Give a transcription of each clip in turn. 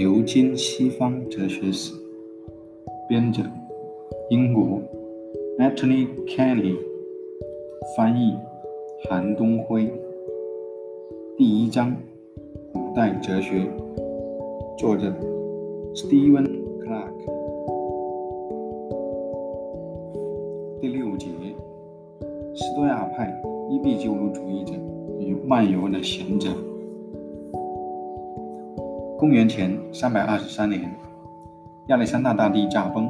牛津西方哲学史》，编者英国 Anthony Kelly，翻译韩东辉。第一章：古代哲学，作者 Stephen Clark。第六节：斯多亚派伊壁鸠鲁主义者与漫游的贤者。公元前三百二十三年，亚历山大大帝驾崩，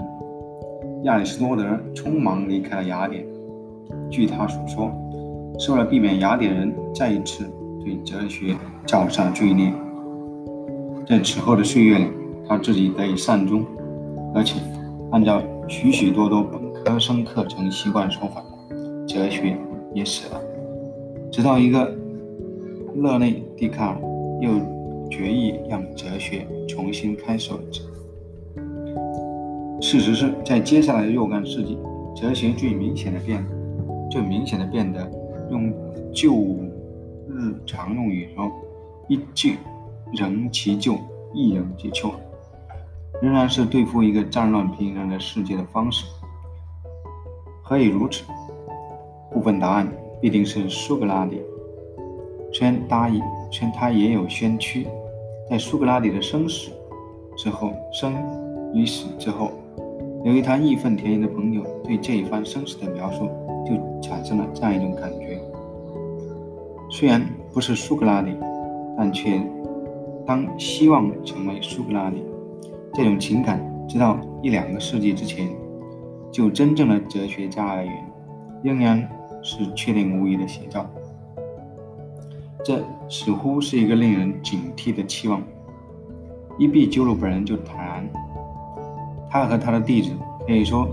亚里士多德匆忙离开了雅典。据他所说，是为了避免雅典人再一次对哲学造下罪孽。在此后的岁月里，他自己得以善终，而且按照许许多多本科生课程习惯说法，哲学也死了。直到一个勒内·笛卡尔又。决意让哲学重新开始。事实是在接下来的若干世纪，哲学最明显的变，最明显的变得，用旧日常用语说，一句“人其旧，一人其旧”，仍然是对付一个战乱平衡的世界的方式。何以如此？部分答案必定是苏格拉底。虽然答应，虽然他也有先驱。在苏格拉底的生死之后，生与死之后，由于他义愤填膺的朋友对这一番生死的描述，就产生了这样一种感觉：虽然不是苏格拉底，但却当希望成为苏格拉底。这种情感，直到一两个世纪之前，就真正的哲学家而言，仍然是确定无疑的写照。这似乎是一个令人警惕的期望。伊壁鸠鲁本人就坦然，他和他的弟子可以说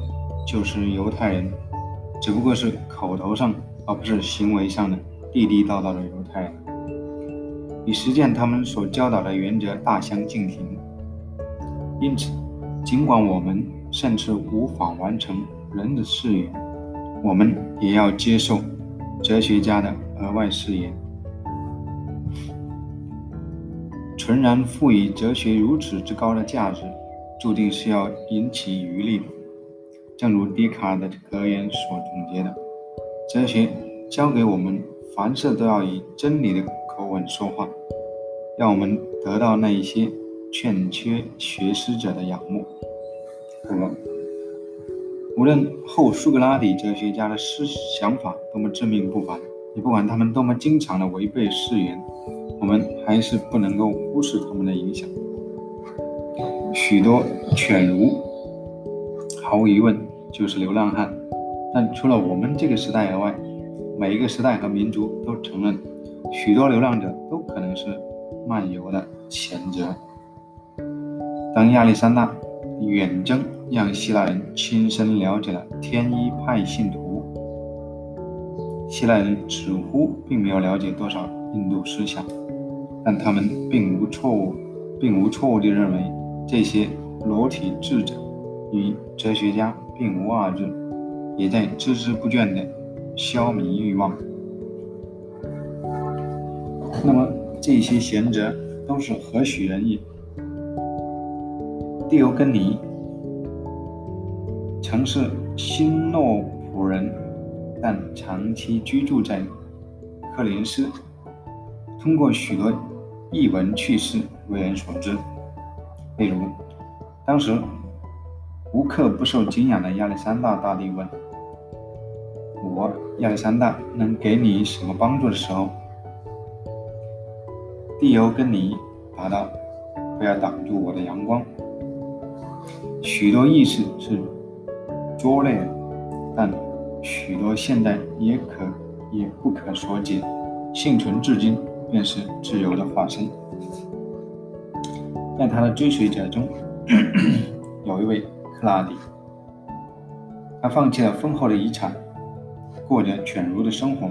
就是犹太人，只不过是口头上而不是行为上的地地道道的犹太人，与实践他们所教导的原则大相径庭。因此，尽管我们甚至无法完成人的誓言，我们也要接受哲学家的额外誓言。纯然赋予哲学如此之高的价值，注定是要引起余力的。正如笛卡尔的格言所总结的：“哲学教给我们，凡事都要以真理的口吻说话，让我们得到那一些欠缺学识者的仰慕。”和无论后苏格拉底哲学家的思想法多么自命不凡，也不管他们多么经常的违背誓言。我们还是不能够忽视他们的影响。许多犬儒，毫无疑问就是流浪汉。但除了我们这个时代以外，每一个时代和民族都承认，许多流浪者都可能是漫游的贤者。当亚历山大远征，让希腊人亲身了解了天一派信徒，希腊人似乎并没有了解多少印度思想。但他们并无错误，并无错误地认为这些裸体智者与哲学家并无二致，也在孜孜不倦地消弭欲望。那么这些贤者都是何许人也？蒂欧根尼曾是新诺普人，但长期居住在克林斯，通过许多。一闻趣事，为人所知。例如，当时无刻不受敬仰的亚历山大大帝问：“我亚历山大能给你什么帮助？”的时候，蒂欧根尼答道：“不要挡住我的阳光。”许多意思是拙劣的，但许多现代也可也不可所解，幸存至今。便是自由的化身。在他的追随者中，有一位克拉底，他放弃了丰厚的遗产，过着犬儒的生活；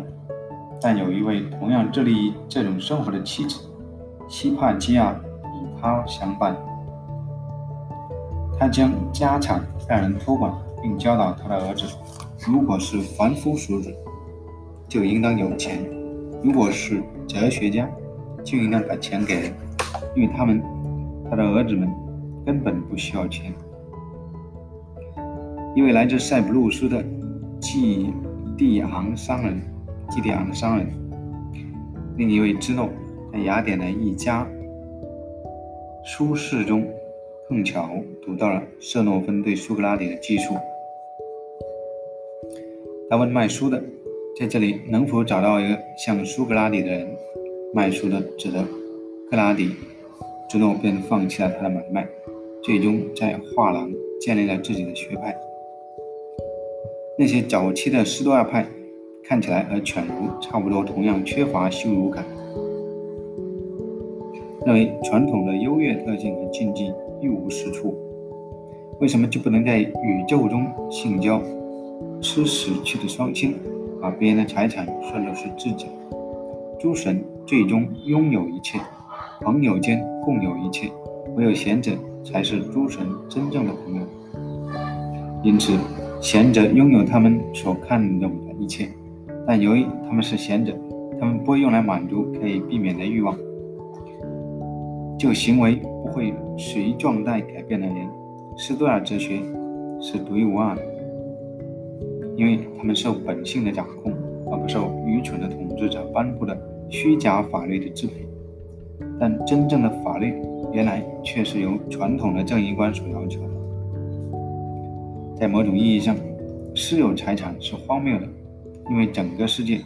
但有一位同样致力于这种生活的妻子，希帕基亚与他相伴。他将家产让人托管，并教导他的儿子：如果是凡夫俗子，就应当有钱；如果是哲学家就应该把钱给人，因为他们他的儿子们根本不需要钱。一位来自塞浦路斯的季蒂昂商人，季蒂昂商人，另一位芝诺在雅典的一家书室中碰巧读到了舍诺芬对苏格拉底的记述。他问卖书的：“在这里能否找到一个像苏格拉底的人？”卖书的指着克拉底，之后便放弃了他的买卖，最终在画廊建立了自己的学派。那些早期的斯多亚派看起来和犬儒差不多，同样缺乏羞辱感，认为传统的优越特性和禁忌一无是处。为什么就不能在宇宙中性交？吃死去的双亲，把别人的财产算作是自己。诸神最终拥有一切，朋友间共有一切，唯有贤者才是诸神真正的朋友。因此，贤者拥有他们所看重的一切，但由于他们是贤者，他们不会用来满足可以避免的欲望。就行为不会随状态改变的人，斯多亚哲学是独一无二的。因为他们受本性的掌控，而不受愚蠢的统治者颁布的虚假法律的支配。但真正的法律，原来却是由传统的正义观所要求的。在某种意义上，私有财产是荒谬的，因为整个世界可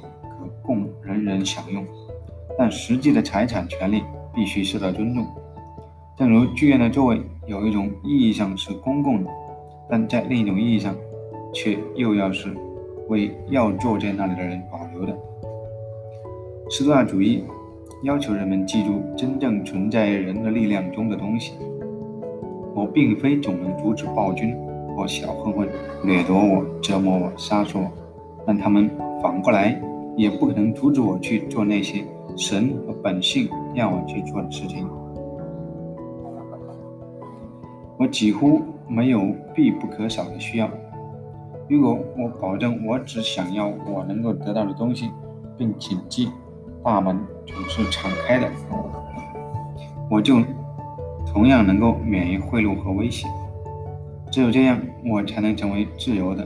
供人人享用。但实际的财产权利必须受到尊重。正如剧院的座位，有一种意义上是公共的，但在另一种意义上。却又要是为要坐在那里的人保留的。斯多亚主义要求人们记住真正存在人的力量中的东西。我并非总能阻止暴君或小混混掠夺我、折磨我、杀死我，但他们反过来也不可能阻止我去做那些神和本性让我去做的事情。我几乎没有必不可少的需要。如果我保证我只想要我能够得到的东西，并谨记大门总是敞开的，我就同样能够免于贿赂和威胁。只有这样，我才能成为自由的。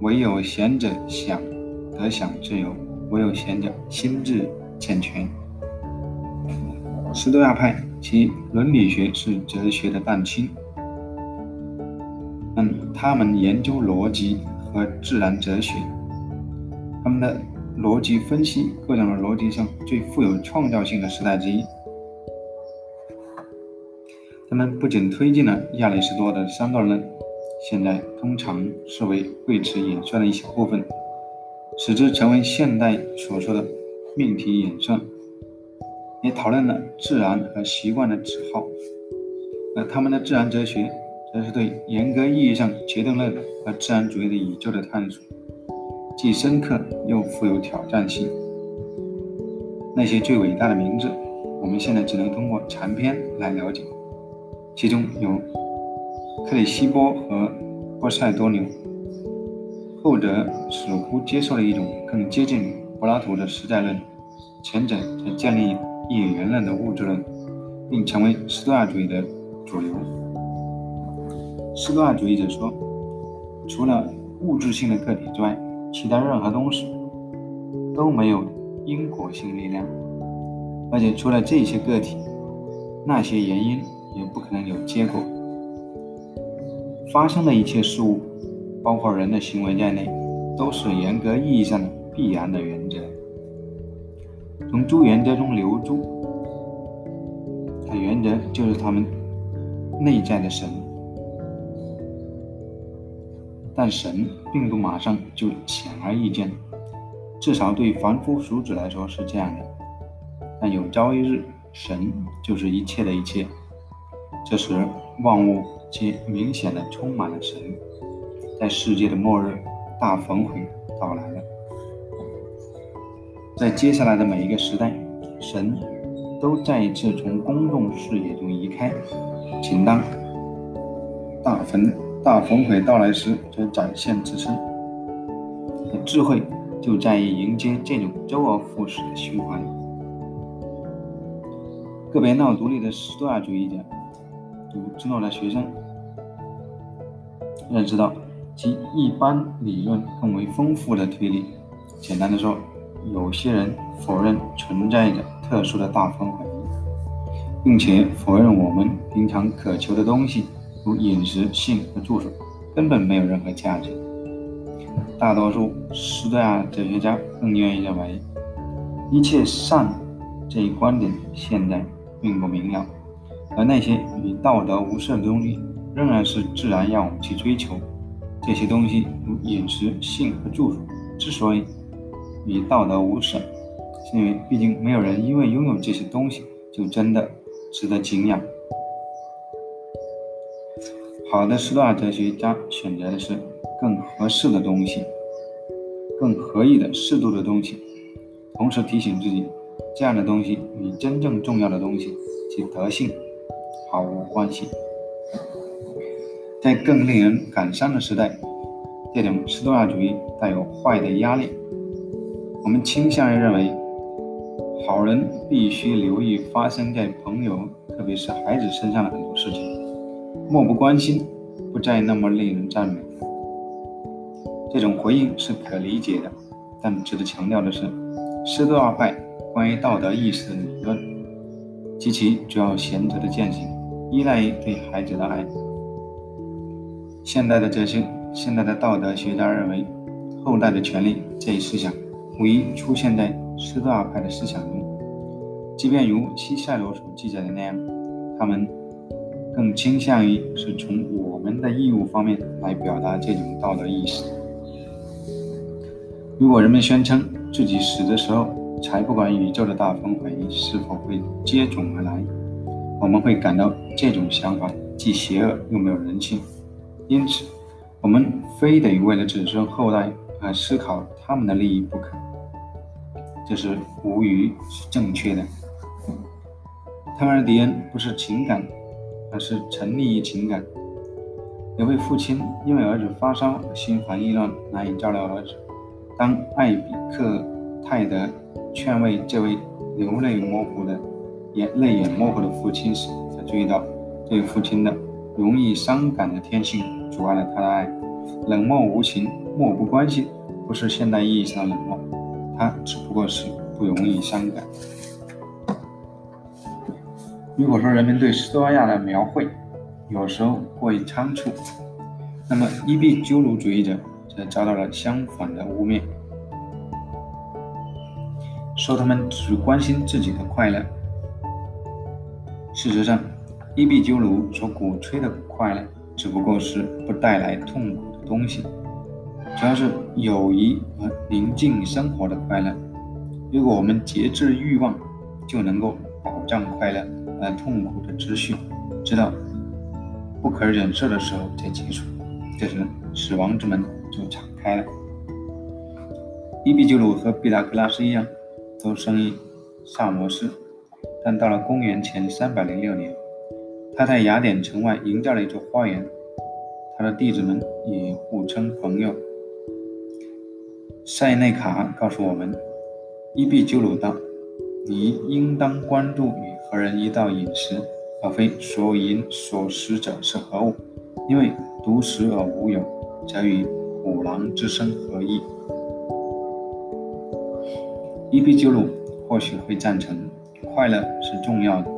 唯有贤者想得享自由，唯有贤者心智健全。斯多亚派其伦理学是哲学的蛋清。他们研究逻辑和自然哲学，他们的逻辑分析各种的逻辑上最富有创造性的时代之一。他们不仅推进了亚里士多德的三段论，现在通常视为为此演算的一小部分，使之成为现代所说的命题演算，也讨论了自然和习惯的指号，而他们的自然哲学。这是对严格意义上决定论和自然主义的宇宙的探索，既深刻又富有挑战性。那些最伟大的名字，我们现在只能通过残篇来了解，其中有克里希波和波塞多牛，后者似乎接受了一种更接近柏拉图的实在论，前者则建立一元论的物质论，并成为斯多亚主义的主流。斯多亚主义者说，除了物质性的个体之外，其他任何东西都没有因果性力量，而且除了这些个体，那些原因也不可能有结果。发生的一切事物，包括人的行为在内，都是严格意义上的必然的原则，从诸原则中流出。这原则就是他们内在的神。但神并不马上就显而易见，至少对凡夫俗子来说是这样的。但有朝一日，神就是一切的一切，这时万物皆明显的充满了神，在世界的末日大焚毁到来了。在接下来的每一个时代，神都再一次从公众视野中移开，请当大焚。大焚毁到来时，则展现自身的。智慧就在于迎接这种周而复始的循环。个别闹独立的斯多亚主义者读芝诺的学生认识到，其一般理论更为丰富的推理。简单的说，有些人否认存在着特殊的大分回忆，并且否认我们平常渴求的东西，如饮食、性和住所，根本没有任何价值。大多数斯多亚哲学家更愿意认为，一切善这一观点现在并不明了，而那些与道德无涉的东西，仍然是自然要我们去追求。这些东西如饮食、性和住所，之所以与道德无涉，是因为毕竟没有人因为拥有这些东西就真的值得敬仰。好的斯多亚哲学家选择的是更合适的东西，更合意的适度的东西，同时提醒自己，这样的东西与真正重要的东西其德性毫无关系。在更令人感伤的时代，这种斯多亚主义带有坏的压力。我们倾向于认为，好人必须留意发生在朋友，特别是孩子身上的很多事情，漠不关心，不再那么令人赞美。这种回应是可理解的，但值得强调的是，斯多亚派关于道德意识的理论及其主要贤者的践行，依赖于对孩子的爱。现代的哲学、现代的道德学家认为，后代的权利这一思想。无疑出现在斯多亚派的思想中，即便如西塞罗所记载的那样，他们更倾向于是从我们的义务方面来表达这种道德意识。如果人们宣称自己死的时候才不管宇宙的大风回是否会接踵而来，我们会感到这种想法既邪恶又没有人性。因此，我们非得为了子孙后代而思考他们的利益不可。这是无疑是正确的。特尔迪恩不是情感，而是沉溺于情感。有位父亲因为儿子发烧心烦意乱，难以照料儿子。当艾比克泰德劝慰这位流泪模糊的、眼泪眼模糊的父亲时，才注意到这位父亲的容易伤感的天性阻碍了他的爱。冷漠无情、漠不关心，不是现代意义上的冷漠。他只不过是不容易伤感。如果说人们对斯多亚的描绘有时候过于仓促，那么伊壁鸠鲁主义者则遭到了相反的污蔑，说他们只关心自己的快乐。事实上，伊壁鸠鲁所鼓吹的快乐只不过是不带来痛苦的东西。主要是友谊和宁静生活的快乐。如果我们节制欲望，就能够保障快乐，而痛苦的秩序，直到不可忍受的时候才结束。这时，死亡之门就敞开了。伊壁鸠鲁和毕达哥拉斯一样，都生于萨摩斯，但到了公元前三百零六年，他在雅典城外营造了一座花园，他的弟子们也互称朋友。塞内卡告诉我们：“伊壁鸠鲁道，你应当关注与何人一道饮食，而非所饮所食者是何物。因为独食而无有，则与虎狼之身何异？”伊壁鸠鲁或许会赞成快乐是重要的，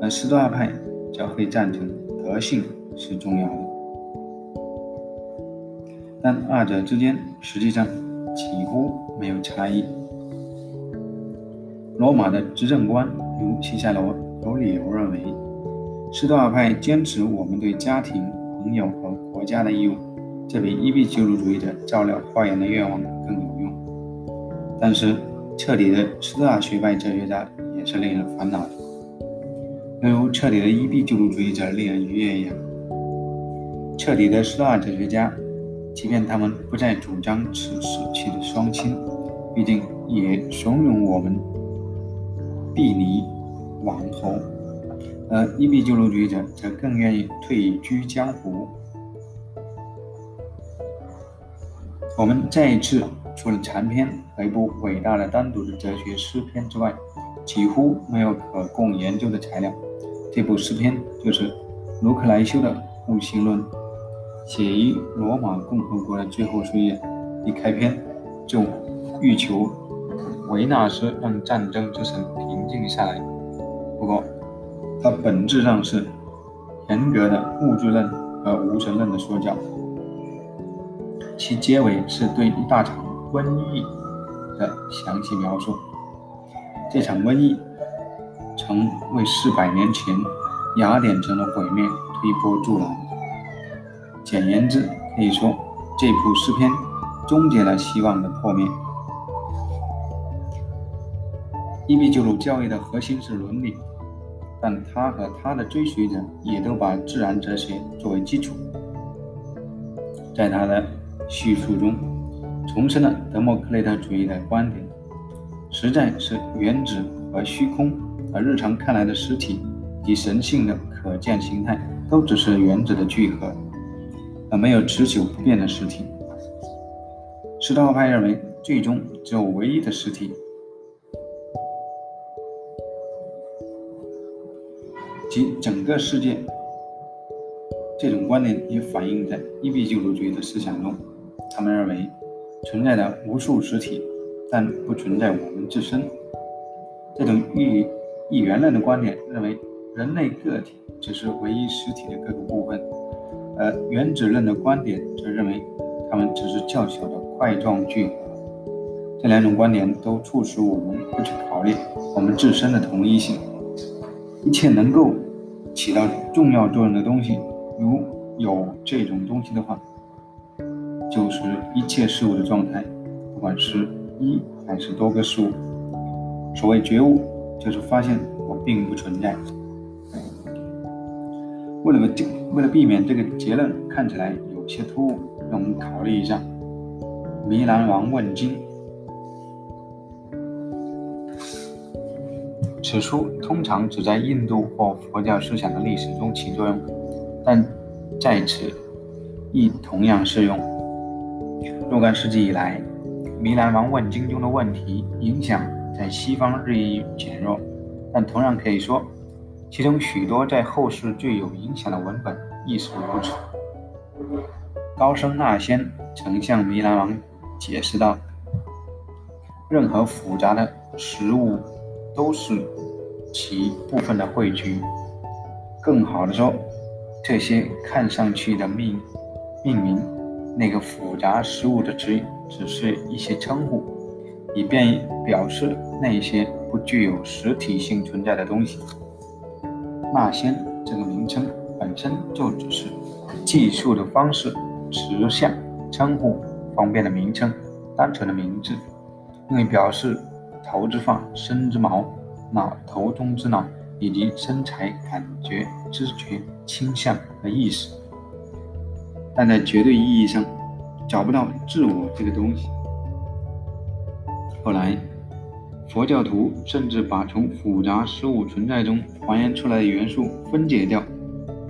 而斯多亚派则会赞成德性是重要的。但二者之间实际上。几乎没有差异。罗马的执政官如西塞罗有理由认为，斯多亚派坚持我们对家庭、朋友和国家的义务，这比伊壁鸠鲁主义者照料花园的愿望更有用。但是，彻底的斯多亚学派哲学家也是令人烦恼的，正如彻底的伊壁鸠鲁主义者令人愉悦一样。彻底的斯多亚哲学家。即便他们不再主张此死去的双亲，毕竟也怂恿我们避离王侯；而伊壁鸠鲁主义者则更愿意退居江湖。我们再一次，除了长篇和一部伟大的单独的哲学诗篇之外，几乎没有可供研究的材料。这部诗篇就是卢克莱修的《物性论》，写于罗马共和国的最后岁月，一开篇就欲求维纳斯让战争之神静下来。不过，它本质上是严格的物质论和无神论的说教。其结尾是对一大场瘟疫的详细描述。这场瘟疫曾为四百年前雅典城的毁灭推波助澜。简言之，可以说这部诗篇终结了希望的破灭。伊壁鸠鲁教义的核心是伦理，但他和他的追随者也都把自然哲学作为基础。在他的叙述中，重申了德谟克利特主义的观点，实在是原子和虚空，而日常看来的实体及神性的可见形态，都只是原子的聚合，而没有持久不变的实体。斯多派认为，最终只有唯一的实体，即整个世界。这种观点也反映在伊壁鸠鲁主义的思想中。他们认为存在的无数实体，但不存在我们自身。这种一一元论的观点认为人类个体只是唯一实体的各个部分，而原子论的观点则认为它们只是较小的块状聚合。这两种观点都促使我们不去考虑我们自身的同一性。一切能够起到重要作用的东西，如有这种东西的话。就是一切事物的状态，不管是一还是多个事物。所谓觉悟，就是发现我并不存在。为了为了避免这个结论看起来有些突兀，让我们考虑一下《弥兰王问经》。此书通常只在印度或佛教思想的历史中起作用，但在此亦同样适用。若干世纪以来，《弥兰王问经》中的问题影响在西方日益减弱，但同样可以说，其中许多在后世最有影响的文本亦是如此。高僧那仙曾向弥兰王解释道：“任何复杂的事物都是其部分的汇聚。更好的说，这些看上去的命命名。”那个复杂事物的词语只是一些称呼，以便表示那些不具有实体性存在的东西。那些这个名称本身就只是技术的方式、词项、称呼、方便的名称、单纯的名字，用于表示头之发、身之毛、脑头中之脑以及身材、感觉、知觉、倾向和意识。但在绝对意义上，找不到自我这个东西。后来，佛教徒甚至把从复杂事物存在中还原出来的元素分解掉。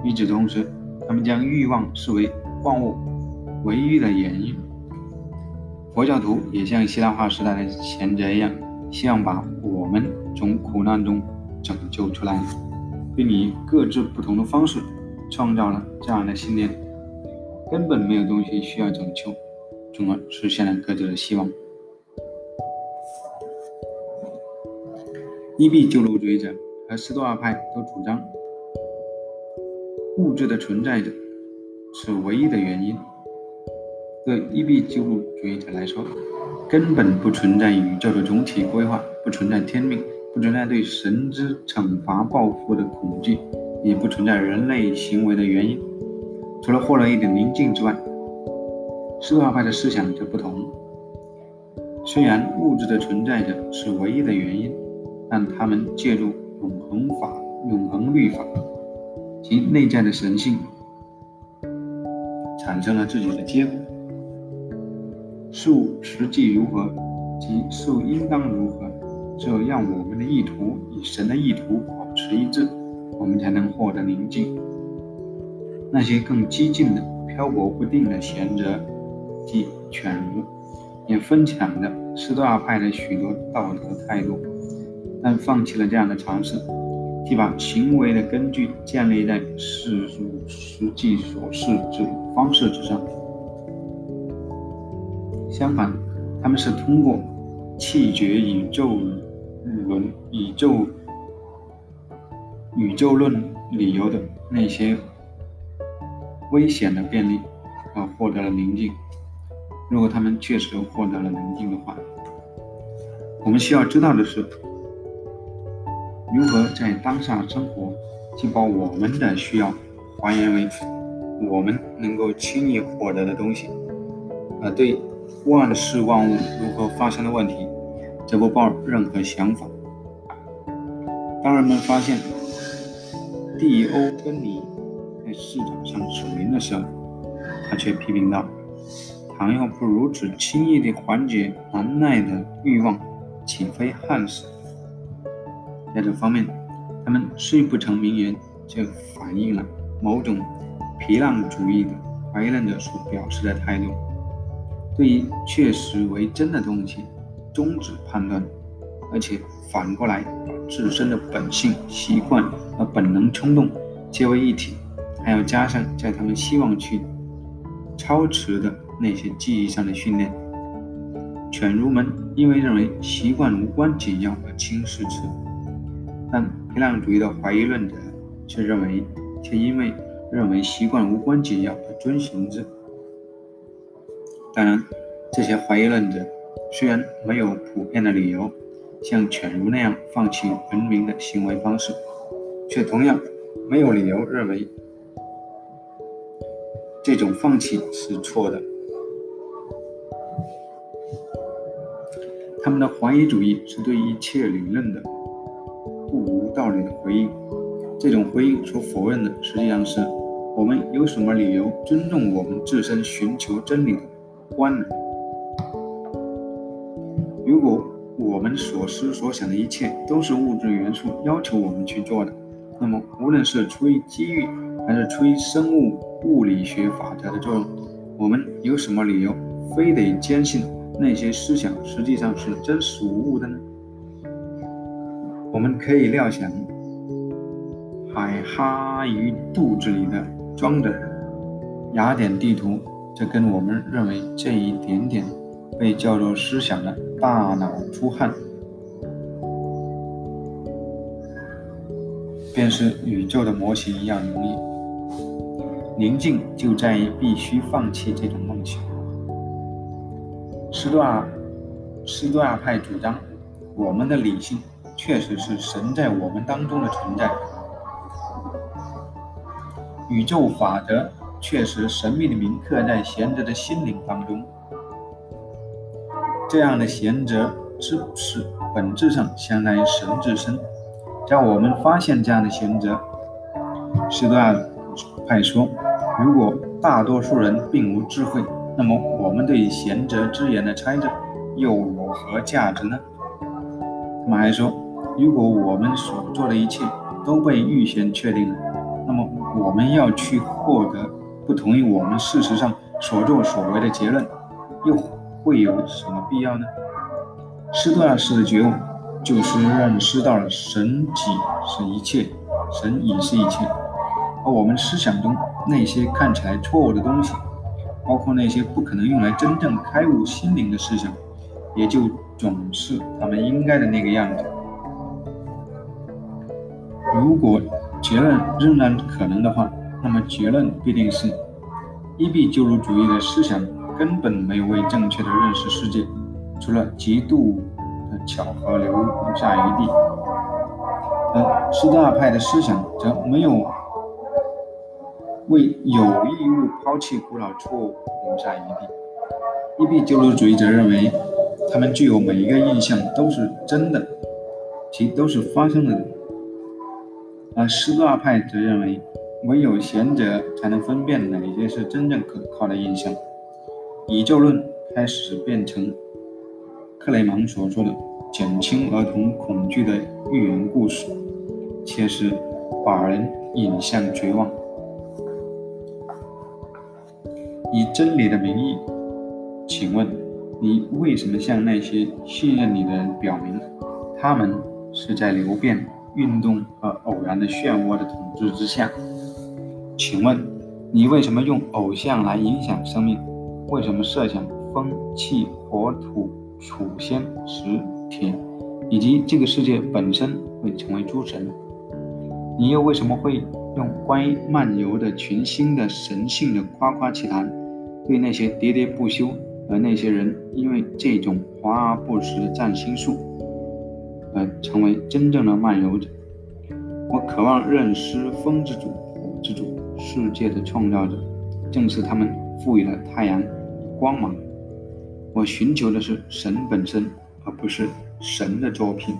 与此同时，他们将欲望视为万物唯一的原因。佛教徒也像希腊化时代的贤者一样，希望把我们从苦难中拯救出来，并以各自不同的方式创造了这样的信念。根本没有东西需要拯救，从而实现了各自的希望。伊壁鸠鲁主义者和斯多亚派都主张，物质的存在者是唯一的原因。对伊壁鸠鲁主义者来说，根本不存在宇宙的总体规划，不存在天命，不存在对神之惩罚报复的恐惧，也不存在人类行为的原因。除了获得一点宁静之外，斯多亚派的思想则不同。虽然物质的存在者是唯一的原因，但他们借助永恒法、永恒律法及内在的神性，产生了自己的结果。事物实际如何，及事物应当如何，只有让我们的意图与神的意图保持一致，我们才能获得宁静。那些更激进的、漂泊不定的贤者，即犬儒，也分享着斯多亚派的许多道德态度，但放弃了这样的尝试，即把行为的根据建立在事物实际所示之方式之上。相反，他们是通过弃绝宇宙论、宇宙宇宙论理由的那些危险的便利，而获得了宁静。如果他们确实获得了宁静的话，我们需要知道的是，如何在当下生活，既把我们的需要还原为我们能够轻易获得的东西，而对。万事万物如何发生的问题，则不抱任何想法。当人们发现地欧跟你在市场上守灵的时候，他却批评道：“倘若不如此轻易地缓解难耐的欲望，岂非害死？”在这方面，他们虽不成名言，却反映了某种皮浪主义的怀疑论者所表示的态度。对于确实为真的东西终止判断，而且反过来把自身的本性、习惯和本能冲动结为一体，还要加上在他们希望去超持的那些记忆上的训练。犬儒们因为认为习惯无关紧要而轻视之，但批量主义的怀疑论者却认为，却因为认为习惯无关紧要而遵循之。当然，这些怀疑论者虽然没有普遍的理由像犬儒那样放弃文明的行为方式，却同样没有理由认为这种放弃是错的。他们的怀疑主义是对一切理论的不无道理的回应。这种回应所否认的，实际上是我们有什么理由尊重我们自身寻求真理的。关了。如果我们所思所想的一切都是物质元素要求我们去做的，那么无论是出于机遇，还是出于生物物理学法则的作用，我们有什么理由非得坚信那些思想实际上是真实无误的呢？我们可以料想，海哈鱼肚子里的装着雅典地图。这跟我们认为这一点点被叫做思想的大脑出汗，便是宇宙的模型一样容易。宁静就在于必须放弃这种梦想。斯多亚斯多亚派主张，我们的理性确实是神在我们当中的存在，宇宙法则。确实，神秘的铭刻在贤者的心灵当中。这样的贤者之是本质上相当于神自身。在我们发现这样的贤者，斯多亚派说，如果大多数人并无智慧，那么我们对贤者之言的猜测又有何价值呢？他们还说，如果我们所做的一切都被预先确定了，那么我们要去获得。不同意我们事实上所作所为的结论，又会有什么必要呢？斯多亚式的觉悟就是认识到了神己是一切，神已是一切，而我们思想中那些看起来错误的东西，包括那些不可能用来真正开悟心灵的思想，也就总是他们应该的那个样子。如果结论仍然可能的话。那么结论必定是：伊壁鸠鲁主义的思想根本没有为正确的认识世界，除了极度的巧合留下余地；而斯多亚派的思想则没有为有义务抛弃古老错误留下余地。伊壁鸠鲁主义者认为，他们具有每一个印象都是真的，其都是发生的；而斯多亚派则认为。唯有贤者才能分辨哪些是真正可靠的印象。宇宙论开始变成克雷芒所说的减轻儿童恐惧的寓言故事，且是把人引向绝望。以真理的名义，请问你为什么向那些信任你的人表明，他们是在流变运动和偶然的漩涡的统治之下。请问，你为什么用偶像来影响生命？为什么设想风、气、火、土、楚、仙、石、铁，以及这个世界本身会成为诸神？你又为什么会用关于漫游的群星的神性的夸夸其谈，对那些喋喋不休，而那些人因为这种华而不实的占星术，而成为真正的漫游者？我渴望认识风之主、火之主、世界的创造者，正是他们赋予了太阳光芒。我寻求的是神本身，而不是神的作品。